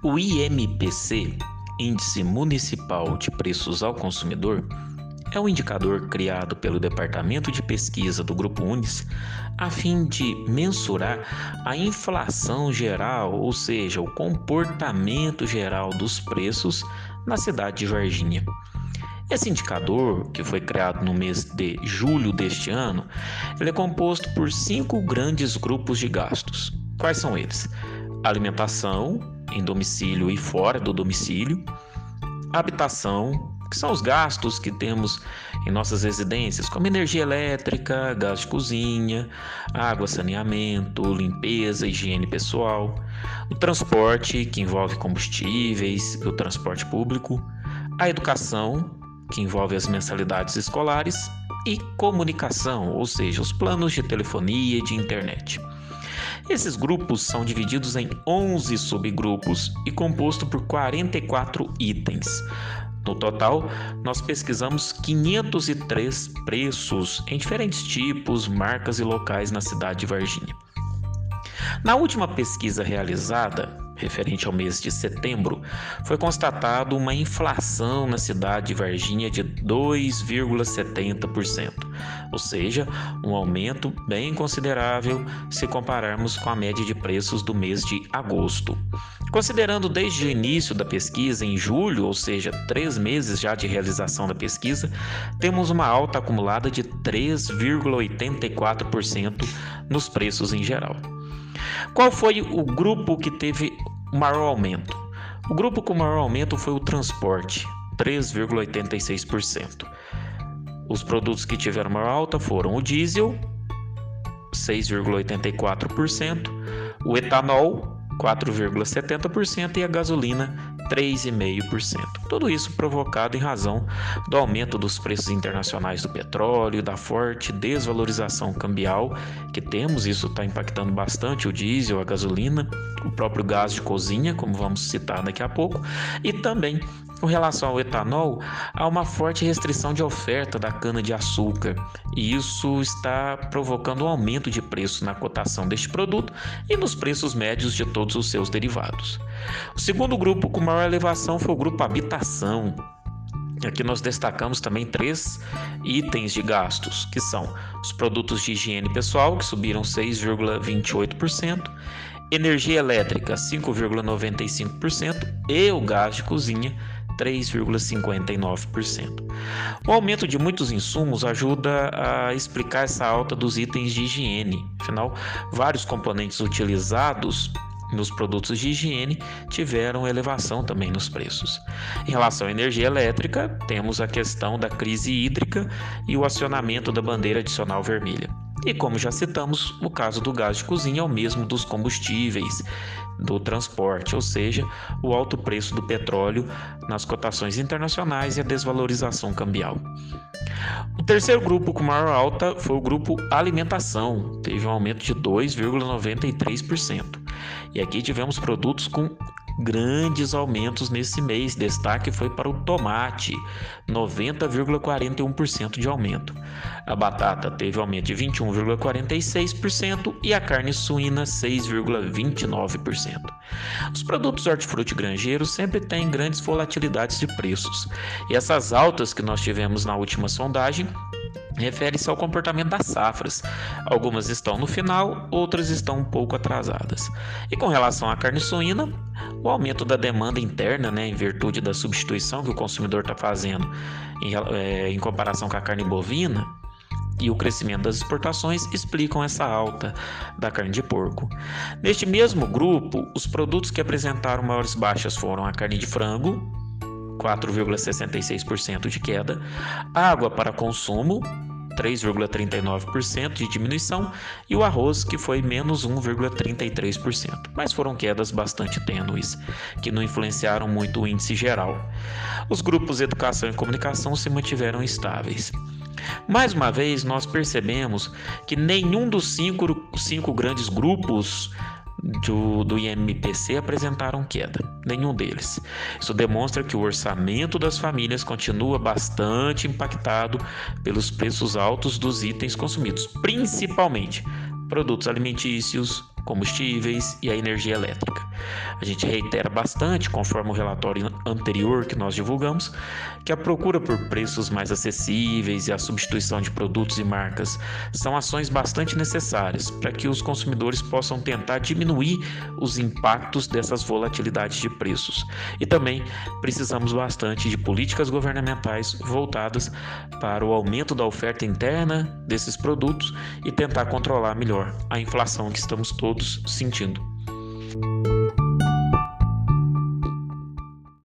O IMPC, Índice Municipal de Preços ao Consumidor, é um indicador criado pelo Departamento de Pesquisa do Grupo Unis a fim de mensurar a inflação geral, ou seja, o comportamento geral dos preços na cidade de Varginha. Esse indicador, que foi criado no mês de julho deste ano, é composto por cinco grandes grupos de gastos. Quais são eles? Alimentação, em domicílio e fora do domicílio, habitação, que são os gastos que temos em nossas residências, como energia elétrica, gás de cozinha, água, saneamento, limpeza, higiene pessoal, o transporte, que envolve combustíveis, o transporte público, a educação, que envolve as mensalidades escolares, e comunicação, ou seja, os planos de telefonia e de internet. Esses grupos são divididos em 11 subgrupos e composto por 44 itens. No total, nós pesquisamos 503 preços em diferentes tipos, marcas e locais na cidade de Varginha. Na última pesquisa realizada, referente ao mês de setembro, foi constatado uma inflação na cidade de Varginha de 2,70%, ou seja, um aumento bem considerável se compararmos com a média de preços do mês de agosto. Considerando desde o início da pesquisa, em julho, ou seja, três meses já de realização da pesquisa, temos uma alta acumulada de 3,84% nos preços em geral. Qual foi o grupo que teve o maior aumento? O grupo com maior aumento foi o transporte, 3,86%. Os produtos que tiveram maior alta foram o diesel, 6,84%, o etanol, 4,70% e a gasolina 3,5%. Tudo isso provocado em razão do aumento dos preços internacionais do petróleo, da forte desvalorização cambial que temos, isso está impactando bastante o diesel, a gasolina, o próprio gás de cozinha, como vamos citar daqui a pouco, e também com relação ao etanol, há uma forte restrição de oferta da cana-de-açúcar e isso está provocando um aumento de preço na cotação deste produto e nos preços médios de todos os seus derivados. O segundo grupo com maior elevação foi o grupo habitação. Aqui nós destacamos também três itens de gastos, que são os produtos de higiene pessoal, que subiram 6,28%, energia elétrica 5,95% e o gás de cozinha 3,59%. O aumento de muitos insumos ajuda a explicar essa alta dos itens de higiene. Afinal, vários componentes utilizados nos produtos de higiene tiveram elevação também nos preços. Em relação à energia elétrica, temos a questão da crise hídrica e o acionamento da bandeira adicional vermelha. E como já citamos, o caso do gás de cozinha é o mesmo dos combustíveis, do transporte, ou seja, o alto preço do petróleo nas cotações internacionais e a desvalorização cambial. O terceiro grupo com maior alta foi o grupo alimentação, teve um aumento de 2,93%. E aqui tivemos produtos com grandes aumentos nesse mês. Destaque foi para o tomate, 90,41% de aumento. A batata teve aumento de 21,46% e a carne suína 6,29%. Os produtos hortifruti granjeiros sempre têm grandes volatilidades de preços. E essas altas que nós tivemos na última sondagem refere-se ao comportamento das safras. Algumas estão no final, outras estão um pouco atrasadas. E com relação à carne suína, o aumento da demanda interna, né, em virtude da substituição que o consumidor está fazendo em, é, em comparação com a carne bovina, e o crescimento das exportações explicam essa alta da carne de porco. Neste mesmo grupo, os produtos que apresentaram maiores baixas foram a carne de frango, 4,66% de queda, água para consumo, 3,39% de diminuição e o arroz que foi menos 1,33%, mas foram quedas bastante tênues, que não influenciaram muito o índice geral. Os grupos educação e comunicação se mantiveram estáveis. Mais uma vez, nós percebemos que nenhum dos cinco, cinco grandes grupos do, do IMPC apresentaram queda, nenhum deles. Isso demonstra que o orçamento das famílias continua bastante impactado pelos preços altos dos itens consumidos, principalmente produtos alimentícios, combustíveis e a energia elétrica. A gente reitera bastante, conforme o relatório anterior que nós divulgamos, que a procura por preços mais acessíveis e a substituição de produtos e marcas são ações bastante necessárias para que os consumidores possam tentar diminuir os impactos dessas volatilidades de preços. E também precisamos bastante de políticas governamentais voltadas para o aumento da oferta interna desses produtos e tentar controlar melhor a inflação que estamos todos sentindo.